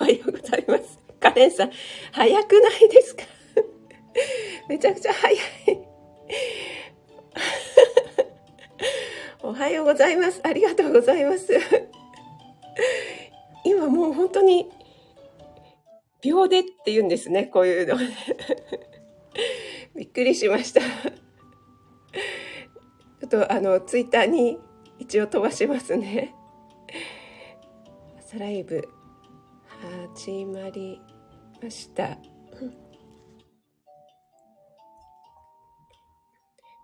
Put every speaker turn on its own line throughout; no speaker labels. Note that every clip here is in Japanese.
おはようございます。カレンさん、早くないですか？めちゃくちゃ早い。おはようございます。ありがとうございます。今もう本当に秒でって言うんですね、こういうの。びっくりしました。ちょっとあの、ツイッターに一応飛ばしますね。朝ライブ始まりました。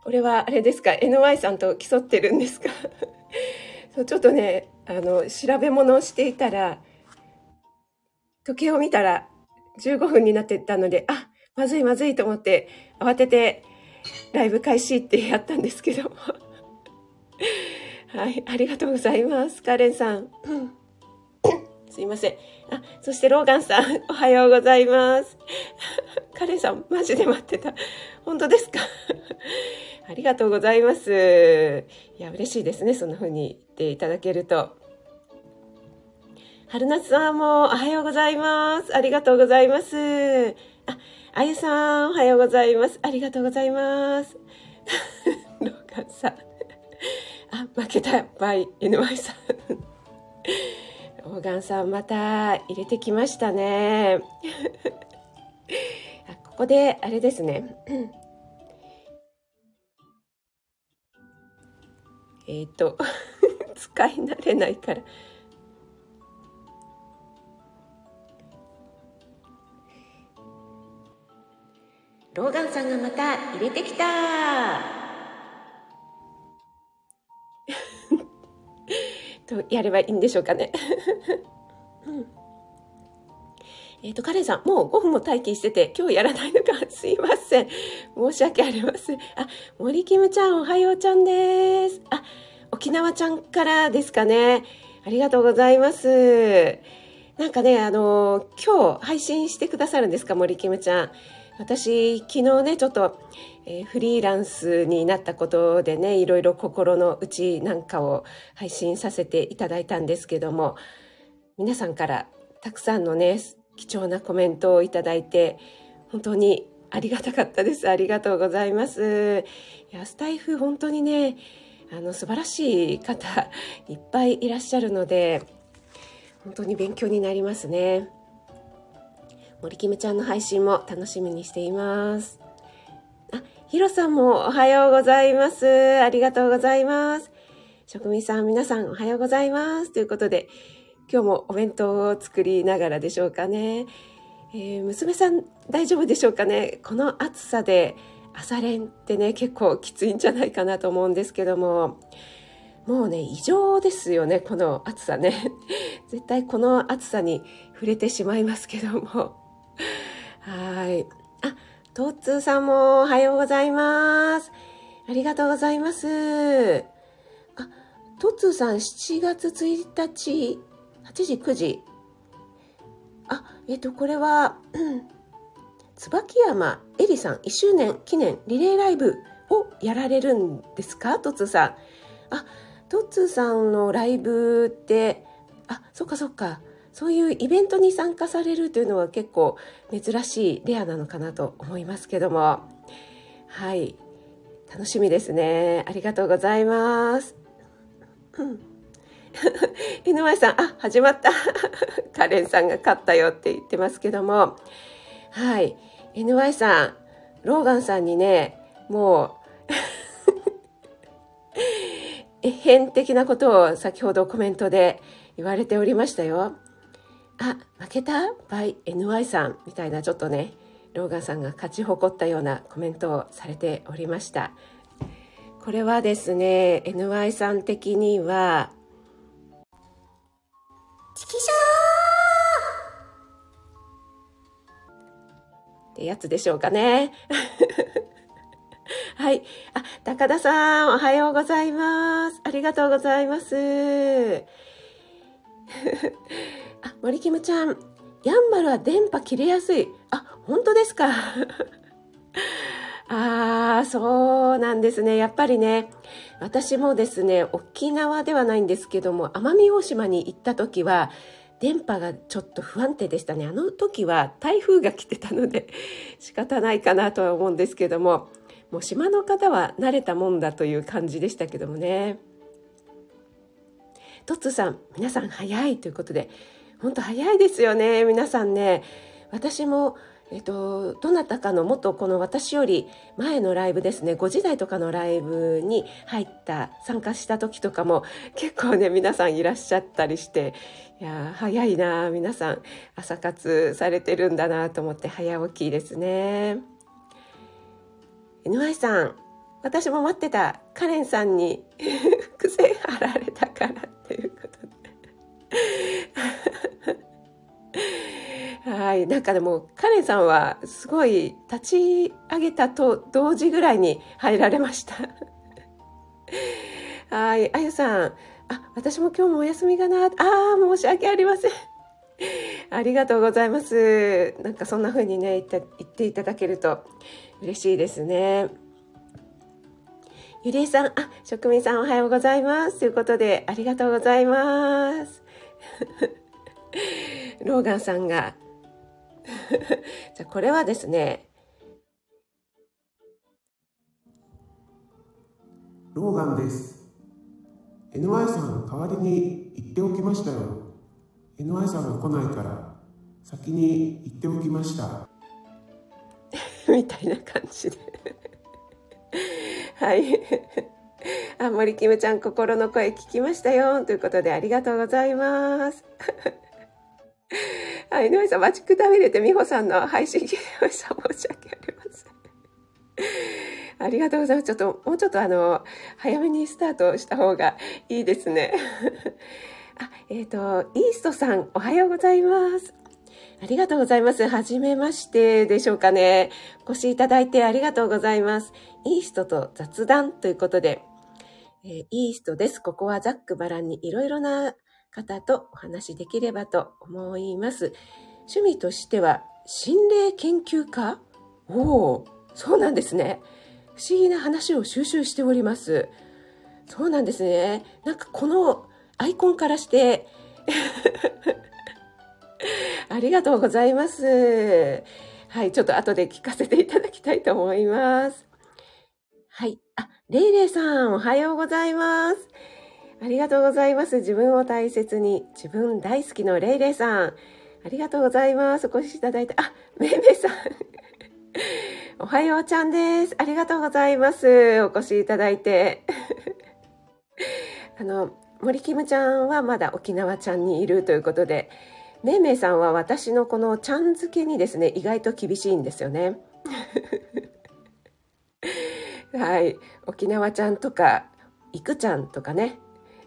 これはあれですか ?NY さんと競ってるんですか？そうちょっとね、あの、調べ物をしていたら、時計を見たら15分になってたので、あ、まずいまずいと思って慌ててライブ開始ってやったんですけども。はい、ありがとうございます。カレンさん。すいません。あ、そしてローガンさん、おはようございます。カレンさん、マジで待ってた。本当ですか？ありがとうございます。いや、嬉しいですね。そんな風に言っていただけると。春夏さんもおはようございます。ありがとうございます。あ、あゆさん、おはようございます。ありがとうございます。ローガンさん。あ、負けたバイ NY さん。オーガンさんまた入れてきましたね。ここであれですね。えっと、使い慣れないから。ローガンさんがまた入れてきたとやればいいんでしょうかね。う んえっ、と、カレンさん、もう5分も待機してて、今日やらないのか、すいません。申し訳ありません。あ、森キムちゃん、おはようちゃんです。あ、沖縄ちゃんからですかね。ありがとうございます。なんかね、あの、今日配信してくださるんですか、森キムちゃん。私、昨日ね、ちょっと、えー、フリーランスになったことでね、いろいろ心の内なんかを配信させていただいたんですけども、皆さんからたくさんのね、貴重なコメントをいただいて、本当にありがたかったです。ありがとうございます。いや、スタイフ本当にね、あの、素晴らしい方いっぱいいらっしゃるので、本当に勉強になりますね。森キムちゃんの配信も楽しみにしています。あ、ヒロさんもおはようございます。ありがとうございます。職人さん、皆さんおはようございます。ということで、今日もお弁当を作りながらでしょうかね。えー、娘さん大丈夫でしょうかね。この暑さで朝練ってね、結構きついんじゃないかなと思うんですけども、もうね、異常ですよね、この暑さね。絶対この暑さに触れてしまいますけども。はい。あ、トッツーさんもおはようございます。ありがとうございます。あ、トッツーさん7月1日、8時、9時。あ、えっと、これは、椿山えりさん1周年記念リレーライブをやられるんですか？トッツーさん。あ、トッツーさんのライブって、あ、そっかそっか。そういうイベントに参加されるというのは結構珍しいレアなのかなと思いますけども。はい。楽しみですね。ありがとうございます。井上さんあ始まった。カレンさんが勝ったよって言ってますけども。はい。NY さんローガンさんにねもう え変的なことを先ほどコメントで言われておりましたよ。あ、負けた？by NY さんみたいなちょっとね、ローガンさんが勝ち誇ったようなコメントをされておりました。これはですね、NY さん的には、チキショーってやつでしょうかね。はい。あ、高田さん、おはようございます。ありがとうございます。あ、森キムちゃん、ヤンバルは電波切れやすい。あ、本当ですか。ああ、そうなんですね。やっぱりね、私もですね、沖縄ではないんですけども、奄美大島に行った時は、電波がちょっと不安定でしたね。あの時は台風が来てたので 仕方ないかなとは思うんですけども、もう島の方は慣れたもんだという感じでしたけどもね。トッツさん、皆さん早いということで、本当早いですよね、皆さんね。私も、えっと、どなたかのもっとこの私より前のライブですね、5時台とかのライブに入った、参加した時とかも結構ね、皆さんいらっしゃったりして、いや早いな皆さん朝活されてるんだなと思って早起きですね。NY さん、私も待ってたカレンさんに 伏線張られたからってはい。なんかでも、カレンさんはすごい立ち上げたと同時ぐらいに入られました。はい。あゆさん、あ、私も今日もお休みがな。ああ、申し訳ありません。ありがとうございます。なんかそんな風にね、言って言っていただけると嬉しいですね。ゆりえさん、あ、職人さんおはようございます。ということで、ありがとうございます。ローガンさんが。じゃこれはですね。
ローガンです。NY さん、代わりに言っておきましたよ。NY さんが来ないから、先に言っておきました。
みたいな感じではい。あ、森キムちゃん、心の声聞きましたよ。ということで、ありがとうございます。はい、井上さん、待ちくたびれて、美穂さんの配信聞きました。申し訳ありません。ありがとうございます。ちょっと、もうちょっとあの、早めにスタートした方がいいですね。あ、えっ、ー、と、イーストさん、おはようございます。ありがとうございます。はじめましてでしょうかね。お越しいただいてありがとうございます。イーストと雑談ということで、えー、イーストです。ここはざっくばらんにいろいろな方とお話しできればと思います。趣味としては、心霊研究家？おお、そうなんですね。不思議な話を収集しております。そうなんですね。なんかこのアイコンからして ありがとうございます。はい、ちょっと後で聞かせていただきたいと思います。レイレイさん、おはようございます。ありがとうございます。自分を大切に、自分大好きのレイレイさん。ありがとうございます。お越しいただいて、あ、めいめいさん。おはようちゃんです。ありがとうございます。お越しいただいて。あの、森キムちゃんはまだ沖縄ちゃんにいるということで、めいめいさんは私のこのちゃん付けにですね、意外と厳しいんですよね。はい。沖縄ちゃんとか、いくちゃんとかね。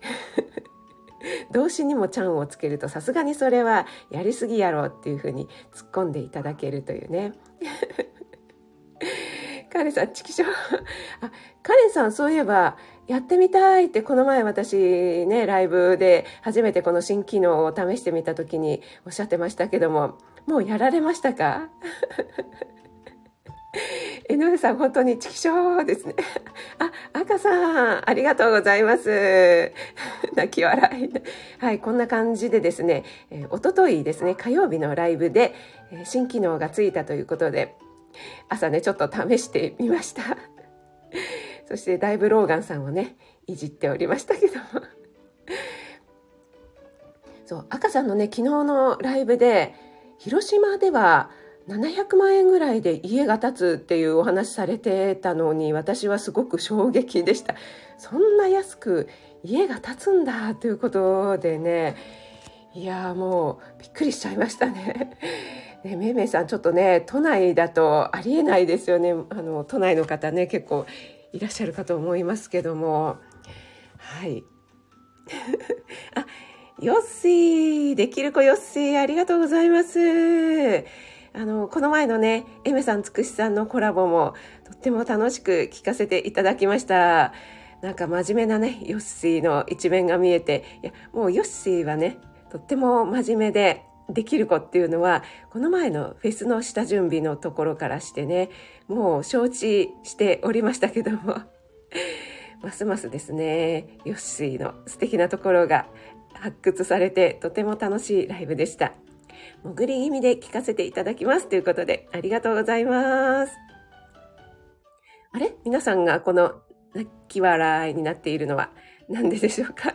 動詞にもちゃんをつけるとさすがにそれはやりすぎやろっていうふうに突っ込んでいただけるというね。カレンさん、チキショあ、カレンさん、そういえば、やってみたいってこの前私ね、ライブで初めてこの新機能を試してみた時におっしゃってましたけども、もうやられましたか？江上さん、本当にチキショーですね。あ、赤さん、ありがとうございます。泣き笑い。はい、こんな感じでですね、えー、おとといですね、火曜日のライブで、え、新機能がついたということで、朝ね、ちょっと試してみました。そしてだいぶローガンさんをね、いじっておりましたけども。そう、赤さんのね、昨日のライブで、広島では700万円ぐらいで家が建つっていうお話されてたのに、私はすごく衝撃でした。そんな安く家が建つんだということでね、いやもうびっくりしちゃいましたね。ね、めいめいさんちょっとね都内だとありえないですよね。あの都内の方ね結構いらっしゃるかと思いますけども。はい。あヨッシー。できる子ヨッシーありがとうございます。あのこの前のねエメさんつくしさんのコラボもとっても楽しく聞かせていただきましたなんか真面目なねヨッシーの一面が見えていやもうヨッシーはねとっても真面目でできる子っていうのは、この前のフェスの下準備のところからしてね、もう承知しておりましたけども、ますますですね、ヨッシーの素敵なところが発掘されてとても楽しいライブでした。潜り気味で聞かせていただきますということでありがとうございます。あれ？皆さんがこの泣き笑いになっているのは何ででしょうか？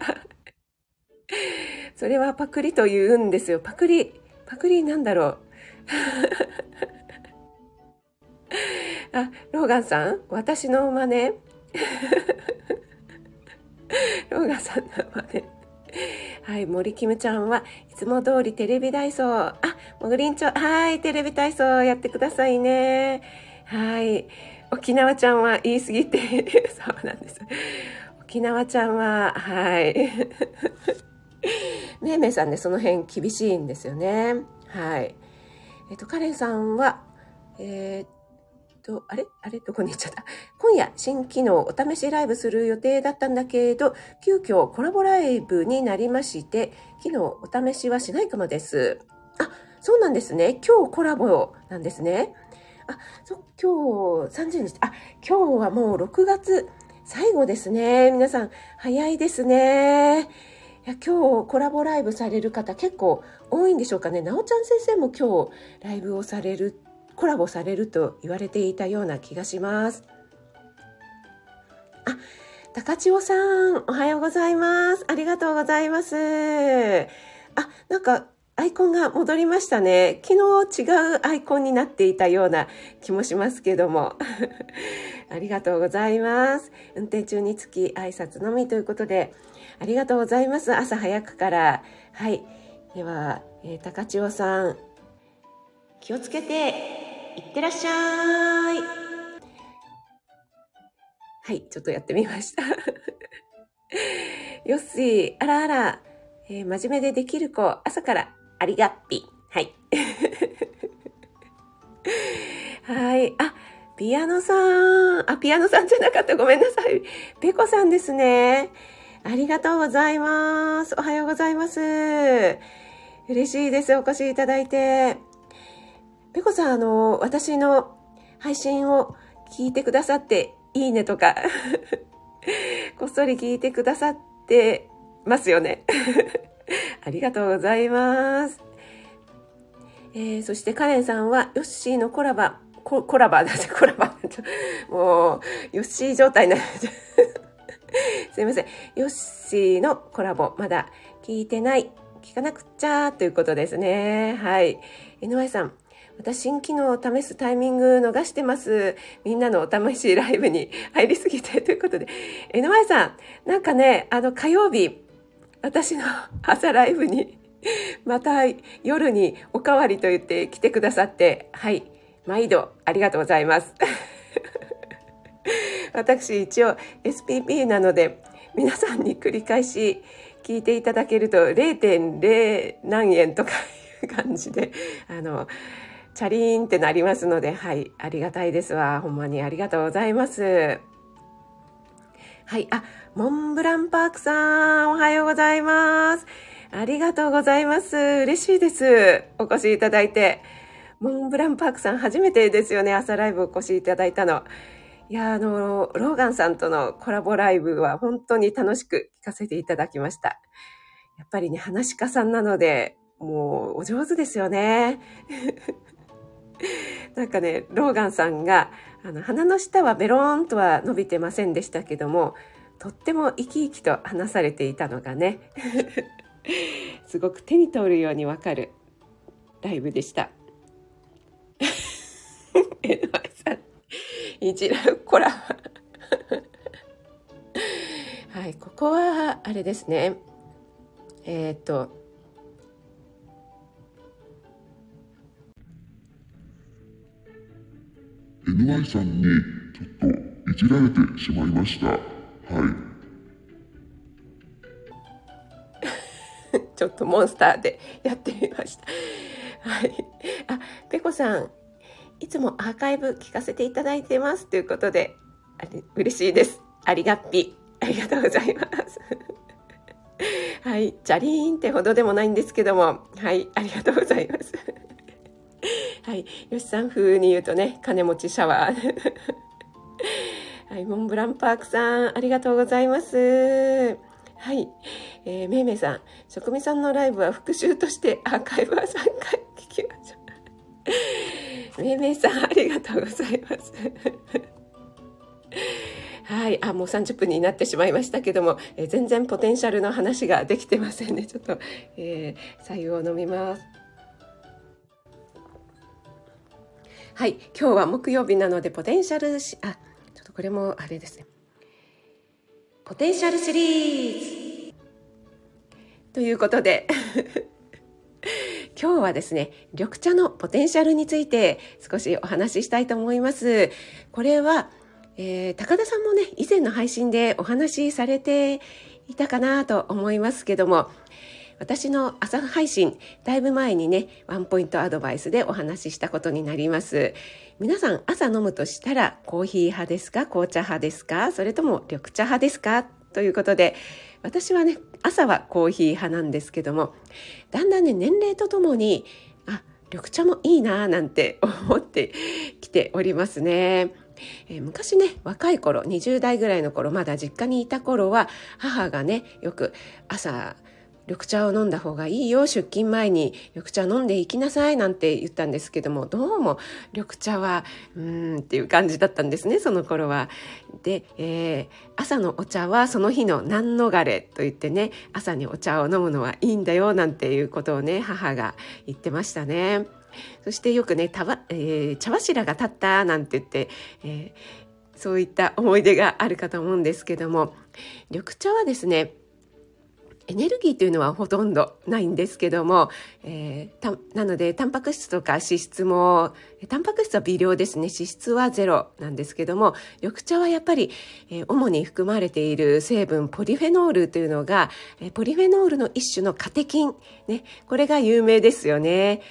それはパクリと言うんですよ。パクリ。パクリなんだろう？あ、ローガンさん？私の真似？ローガンさんの真似。はい、森キムちゃんはいつも通りテレビ体操。あ、もぐりんちょ、はい、テレビ体操やってくださいね。はい。沖縄ちゃんは言い過ぎて、そうなんです。沖縄ちゃんは、はい。めいめいさんね、その辺厳しいんですよね。はい。えっと、カレンさんは、えー、と、あれ？あれ？どこに行っちゃった？今夜、新機能お試しライブする予定だったんだけど、急遽コラボライブになりまして、昨日お試しはしないかもです。あ、そうなんですね。今日コラボなんですね。あ、そ、今日30日、あ、今日はもう6月最後ですね。皆さん、早いですね。いや今日コラボライブされる方結構多いんでしょうかね。なおちゃん先生も今日ライブをされるコラボされると言われていたような気がします。あ、高千代さん、おはようございます。ありがとうございます。あ、なんか、アイコンが戻りましたね。昨日違うアイコンになっていたような気もしますけども。ありがとうございます。運転中につき挨拶のみということで、ありがとうございます。朝早くから。はい。では、えー、高千代さん、気をつけていってらっしゃい。はい、ちょっとやってみました。よっしー、あらあら、えー、真面目でできる子、朝からありがっぴ。はい。はい。あ、ピアノさん。あ、ピアノさんじゃなかった。ごめんなさい。ペコさんですね。ありがとうございます。おはようございます。嬉しいです。お越しいただいて。ペコさん、あの、私の配信を聞いてくださって、いいねとか こっそり聞いてくださってますよね。ありがとうございます。えー、そしてカレンさんは、ヨッシーのコラバ、ココラバだって、コラバ。もう、ヨッシー状態になる。すいません。ヨッシーのコラボ、まだ聞いてない。聞かなくっちゃということですね。はい。NY さん、私新機能を試すタイミング逃してます。みんなのお試しライブに 入りすぎてということで。NY さん、なんかね、あの火曜日、私の 朝ライブに、また夜におかわりと言って来てくださって、はい、毎度ありがとうございます。私一応 SPP なので、皆さんに繰り返し聞いていただけると0.0何円とかいう感じで、あの、チャリーンってなりますので、はい、ありがたいですわ。ほんまにありがとうございます。はい、あ、モンブランパークさん、おはようございます。ありがとうございます。嬉しいです。お越しいただいて。モンブランパークさん、初めてですよね。朝ライブお越しいただいたの。いや、あの、ローガンさんとのコラボライブは本当に楽しく聞かせていただきました。やっぱりね、話し家さんなので、もうお上手ですよね。なんかね、ローガンさんが、あの、鼻の下はベローンとは伸びてませんでしたけども、とっても生き生きと話されていたのがね、すごく手に取るようにわかるライブでした。えのさん、一覧コラ。はい、ここは、あれですね。えっ、ー、と、
NY さんにちょっといじられてしまいました。はい。
ちょっとモンスターでやってみました。はい。あ、ペコさん、いつもアーカイブ聞かせていただいてますということで、あれ嬉しいです。ありがっぴ。ありがとうございます。はい。チャリーンってほどでもないんですけども、はい。ありがとうございます。はい。よしさん風に言うとね、金持ちシャワー。はい。モンブランパークさん、ありがとうございます。はい。えー、めいめいさん、職味さんのライブは復習としてアーカイブは3回聞きましょう。めいめいさん、ありがとうございます。はい。あ、もう30分になってしまいましたけども、えー、全然ポテンシャルの話ができてませんね。ちょっと、えー、左右を飲みます。はい。今日は木曜日なので、ポテンシャルし、あ、ちょっとこれもあれですね。ポテンシャルシリーズということで 今日はですね、緑茶のポテンシャルについて少しお話ししたいと思います。これは、えー、高田さんもね、以前の配信でお話しされていたかなと思いますけども、私の朝配信、だいぶ前にね、ワンポイントアドバイスでお話ししたことになります。皆さん朝飲むとしたらコーヒー派ですか？紅茶派ですか？それとも緑茶派ですか？ということで、私はね、朝はコーヒー派なんですけども、だんだんね、年齢とともに、あ、緑茶もいいなぁなんて思ってきておりますね。えー、昔ね若い頃20代ぐらいの頃まだ実家にいた頃は母がねよく朝緑茶を飲んだ方がいいよ出勤前に緑茶飲んでいきなさいなんて言ったんですけどもどうも緑茶はうーんっていう感じだったんですねその頃は。で、えー、朝のお茶はその日の何逃れと言ってね朝にお茶を飲むのはいいんだよなんていうことをね母が言ってましたね。そしてよくね、たわ、えー、茶柱が立ったなんて言って、えー、そういった思い出があるかと思うんですけども、緑茶はですね、エネルギーというのはほとんどないんですけども、えー、なのでタンパク質とか脂質もタンパク質は微量ですね脂質はゼロなんですけども緑茶はやっぱり、えー、主に含まれている成分ポリフェノールというのが、えー、ポリフェノールの一種のカテキン、ね、これが有名ですよね。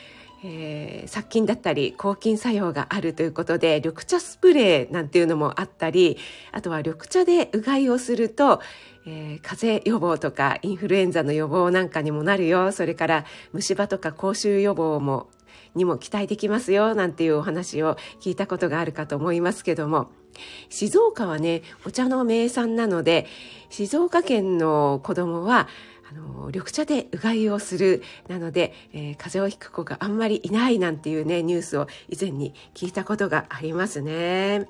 えー、殺菌だったり抗菌作用があるということで緑茶スプレーなんていうのもあったりあとは緑茶でうがいをすると、えー、風邪予防とかインフルエンザの予防なんかにもなるよ。それから虫歯とか口臭予防もにも期待できますよ。なんていうお話を聞いたことがあるかと思いますけども。静岡はねお茶の名産なので静岡県の子供はあの緑茶でうがいをするなので、えー、風邪をひく子があんまりいないなんていうねニュースを以前に聞いたことがありますね。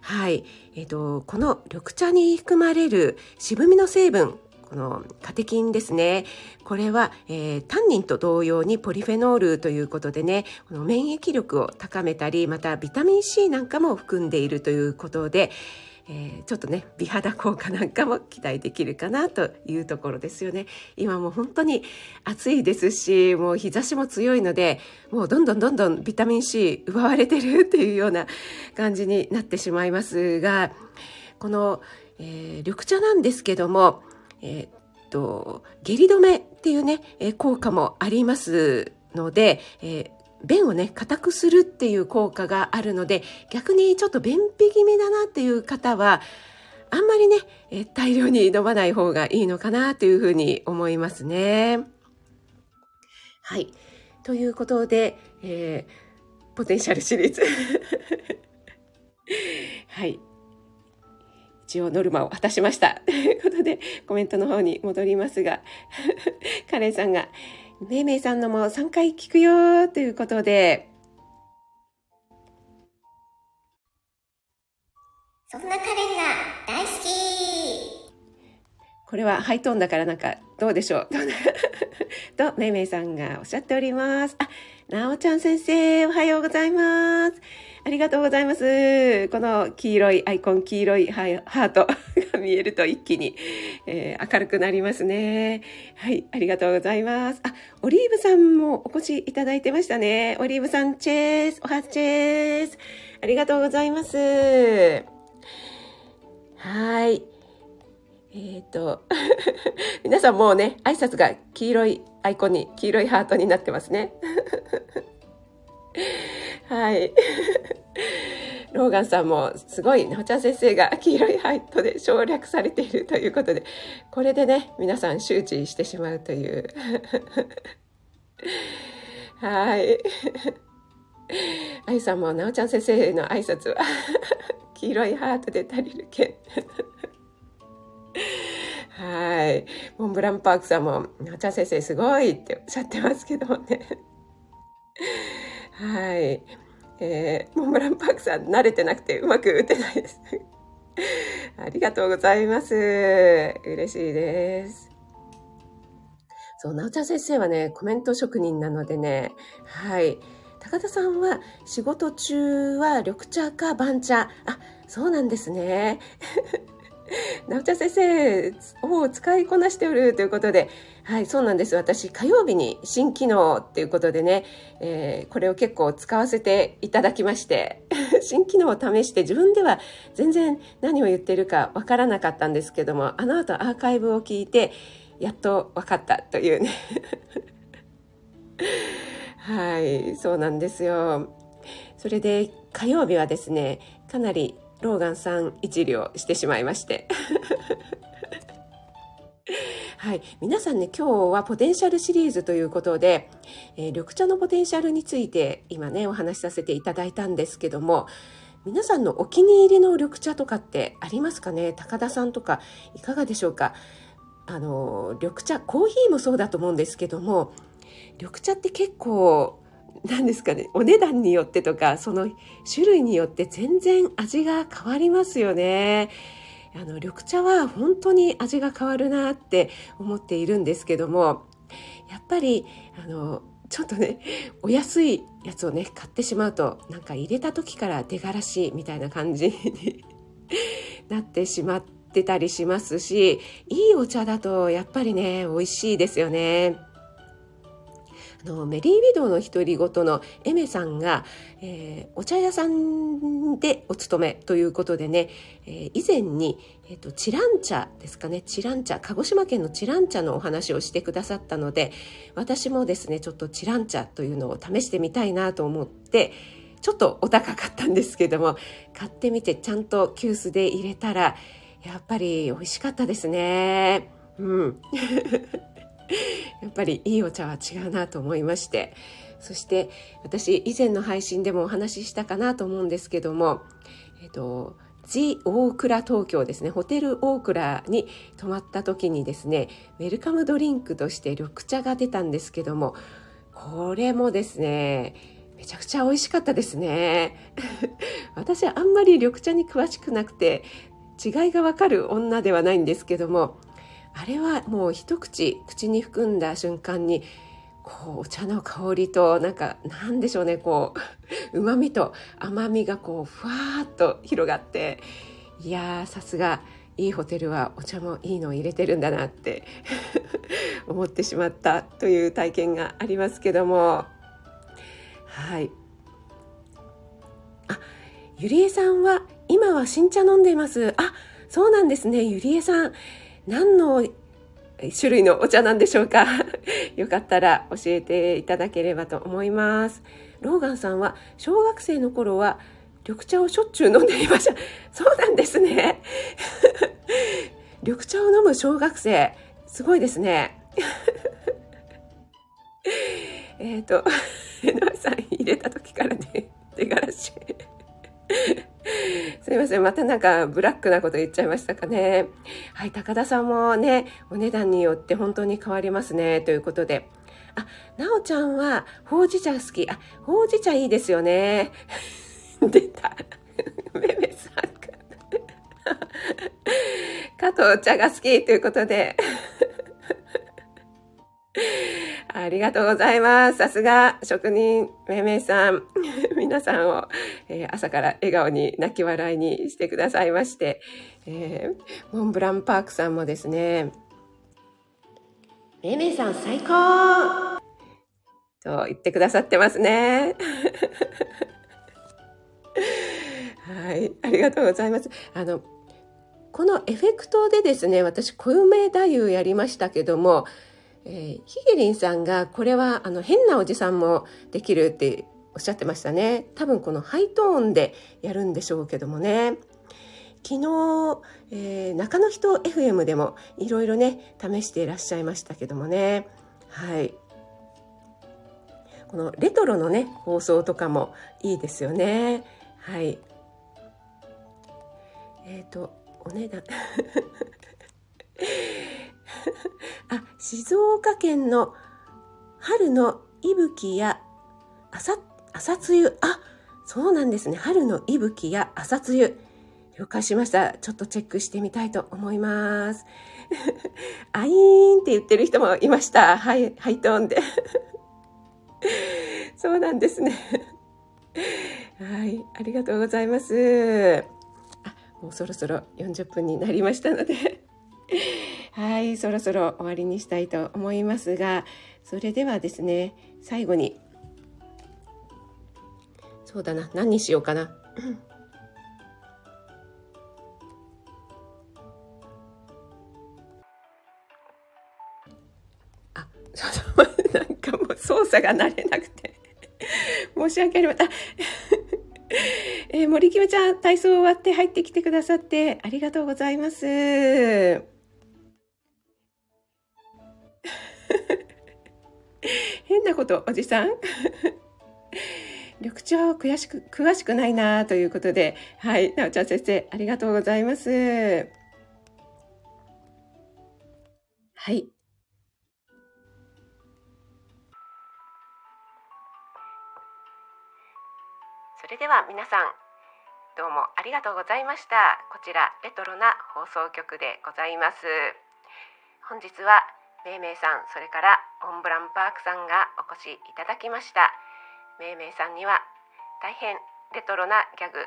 はい、えーと、この緑茶に含まれる渋みの成分このカテキンですね。これは、えー、タンニンと同様にポリフェノールということでね、この免疫力を高めたり、またビタミン C なんかも含んでいるということで、えー、ちょっとね美肌効果なんかも期待できるかなというところですよね。今もう本当に暑いですしもう日差しも強いのでもうどんどんどんどんビタミン C 奪われてるっていうような感じになってしまいますがこの、えー、緑茶なんですけども、えー、っと下痢止めっていうね、え効果もありますので、えー便をね硬くするっていう効果があるので逆にちょっと便秘気味だなっていう方はあんまりね、大量に飲まない方がいいのかなというふうに思いますね。はい。ということで、えー、ポテンシャルシリーズ。はい。一応ノルマを果たしました。ということで、コメントの方に戻りますが、カレンさんが、めいめいさんのも3回聞くよということで、
そんなカレンが大好き
これはハイトーンだからなんかどうでしょう と、めいめいさんがおっしゃっております。あ、なおちゃん先生、おはようございます。ありがとうございます。この黄色いアイコン、黄色いハートが見えると一気に、えー、明るくなりますね。はい、ありがとうございます。あ、オリーブさんもお越しいただいてましたね。オリーブさん、チェース、おはチェース。ありがとうございます。はい。えっ、ー、と、皆さんもうね、挨拶が黄色いアイコンに、黄色いハートになってますね。はい。ローガンさんもすごい、なおちゃん先生が黄色いハイトで省略されているということで、これでね、皆さん周知してしまうという。はい。あゆさんもなおちゃん先生の挨拶は黄色いハートで足りるけん。はい。モンブランパークさんも、なおちゃん先生すごいっておっしゃってますけどもね。はい。えー、モンブランパークさん慣れてなくてうまく打てないです。ありがとうございます。嬉しいです。そう、なおちゃん先生はね、コメント職人なのでね、はい。高田さんは仕事中は緑茶か番茶。あ、そうなんですね。なおちゃん先生を使いこなしておるということで、はい、そうなんです。私、火曜日に新機能っていうことでね、えーこれを結構使わせていただきまして、新機能を試して自分では全然何を言ってるかわからなかったんですけども、あの後アーカイブを聞いて、やっと分かったというね。はい、そうなんですよ。それで火曜日はですね、かなりローガンさん一両してしまいまして。はい。皆さんね、今日はポテンシャルシリーズということで、えー緑茶のポテンシャルについて今ね、お話しさせていただいたんですけども、皆さんのお気に入りの緑茶とかってありますかね？高田さんとかいかがでしょうか？あの、緑茶、コーヒーもそうだと思うんですけども、緑茶って結構、なんですかね、お値段によってとか、その種類によって全然味が変わりますよね。あの、緑茶は本当に味が変わるなって思っているんですけども、やっぱり、あの、ちょっとね、お安いやつをね、買ってしまうと、なんか入れた時から出がらしみたいな感じに なってしまってたりしますし、いいお茶だとやっぱりね、美味しいですよね。あのメリービドウの独り言のエメさんが、えーお茶屋さんでお勤めということでね、えー以前に、えーとチラン茶ですかねチラン茶鹿児島県のチラン茶のお話をしてくださったので私もですねちょっとチラン茶というのを試してみたいなと思ってちょっとお高かったんですけども買ってみてちゃんと急須で入れたらやっぱり美味しかったですね。うん やっぱりいいお茶は違うなと思いまして。そして私以前の配信でもお話ししたかなと思うんですけどもえっとジ・大倉東京ですね。ホテル大倉に泊まった時にですねウェルカムドリンクとして緑茶が出たんですけどもこれもですねめちゃくちゃ美味しかったですね。私はあんまり緑茶に詳しくなくて違いがわかる女ではないんですけどもあれはもう一口口に含んだ瞬間にこうお茶の香りとなんかなんでしょうねこううまみと甘みがこうふわっと広がっていやさすがいいホテルはお茶もいいのを入れてるんだなって 思ってしまったという体験がありますけども。はい。あゆりえさんは今は新茶飲んでいます。あそうなんですね。ゆりえさん何の種類のお茶なんでしょうか？よかったら教えていただければと思います。ローガンさんは小学生の頃は緑茶をしょっちゅう飲んでいました。そうなんですね。緑茶を飲む小学生、すごいですね。えっと、江上さん入れた時からね、出がらし。すいません。またなんかブラックなこと言っちゃいましたかね。はい。高田さんもね、お値段によって本当に変わりますね。ということで。あ、なおちゃんはほうじ茶好き。あ、ほうじ茶いいですよね。出た。めめさんが。加藤茶が好きということで。ありがとうございます。さすが職人めめいさん。皆さんを、えー朝から笑顔に泣き笑いにしてくださいまして、えーモンブランパークさんもですね、めめいさん最高と言ってくださってますね。はい、ありがとうございます。あの、このエフェクトでですね、私、小梅太夫やりましたけども、えーヒゲリンさんがこれはあの変なおじさんもできるっておっしゃってましたね。多分このハイトーンでやるんでしょうけどもね。昨日、えー中野人 FM でもいろいろね試していらっしゃいましたけどもね。はい。このレトロのね放送とかもいいですよね。はい。えっ、とお値段。あ、静岡県の春の息吹や朝、朝露。あ、そうなんですね。春の息吹や朝露。了解しました。ちょっとチェックしてみたいと思います。アイーンって言ってる人もいました。はい、ハイトーンで。そうなんですね。はい、ありがとうございます。あ、もうそろそろ40分になりましたのではい、そろそろ終わりにしたいと思いますが、それではですね、最後に、そうだな、何にしようかな。あ、そうそう、なんかもう操作が慣れなくて 申し訳ありません。えー、森キムちゃん、体操終わって入ってきてくださってありがとうございます。変なこと、おじさん。緑茶詳しく、詳しくないなということで、はい、なおちゃん先生、ありがとうございます。はい。それでは皆さん、どうもありがとうございました。こちら、レトロな放送局でございます。本日は、めいめいさん、それからモンブランパークさんがお越しいただきました。めいめいさんには大変レトロなギャグ、え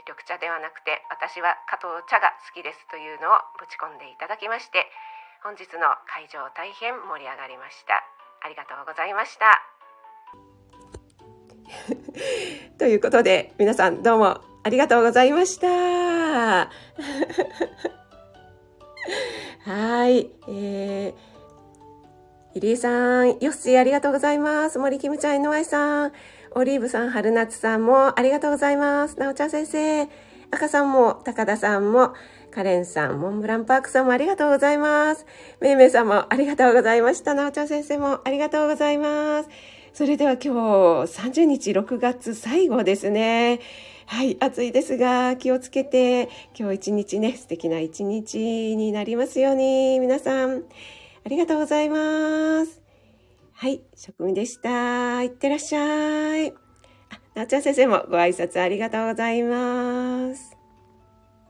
ー、緑茶ではなくて私は加藤茶が好きですというのをぶち込んでいただきまして本日の会場大変盛り上がりました。ありがとうございました。ということで皆さんどうもありがとうございました。はい、えー入江さん、よっしーありがとうございます。森キムちゃん、井上さん、オリーブさん、春夏さんもありがとうございます。なおちゃん先生、赤さんも、高田さんも、カレンさん、モンブランパークさんもありがとうございます。めいめいさんもありがとうございました。なおちゃん先生もありがとうございます。それでは今日30日6月最後ですね。はい、暑いですが気をつけて今日一日ね、素敵な一日になりますように皆さん。ありがとうございます。はい、職務でした。いってらっしゃい。あ、なっちゃん先生もご挨拶ありがとうございます。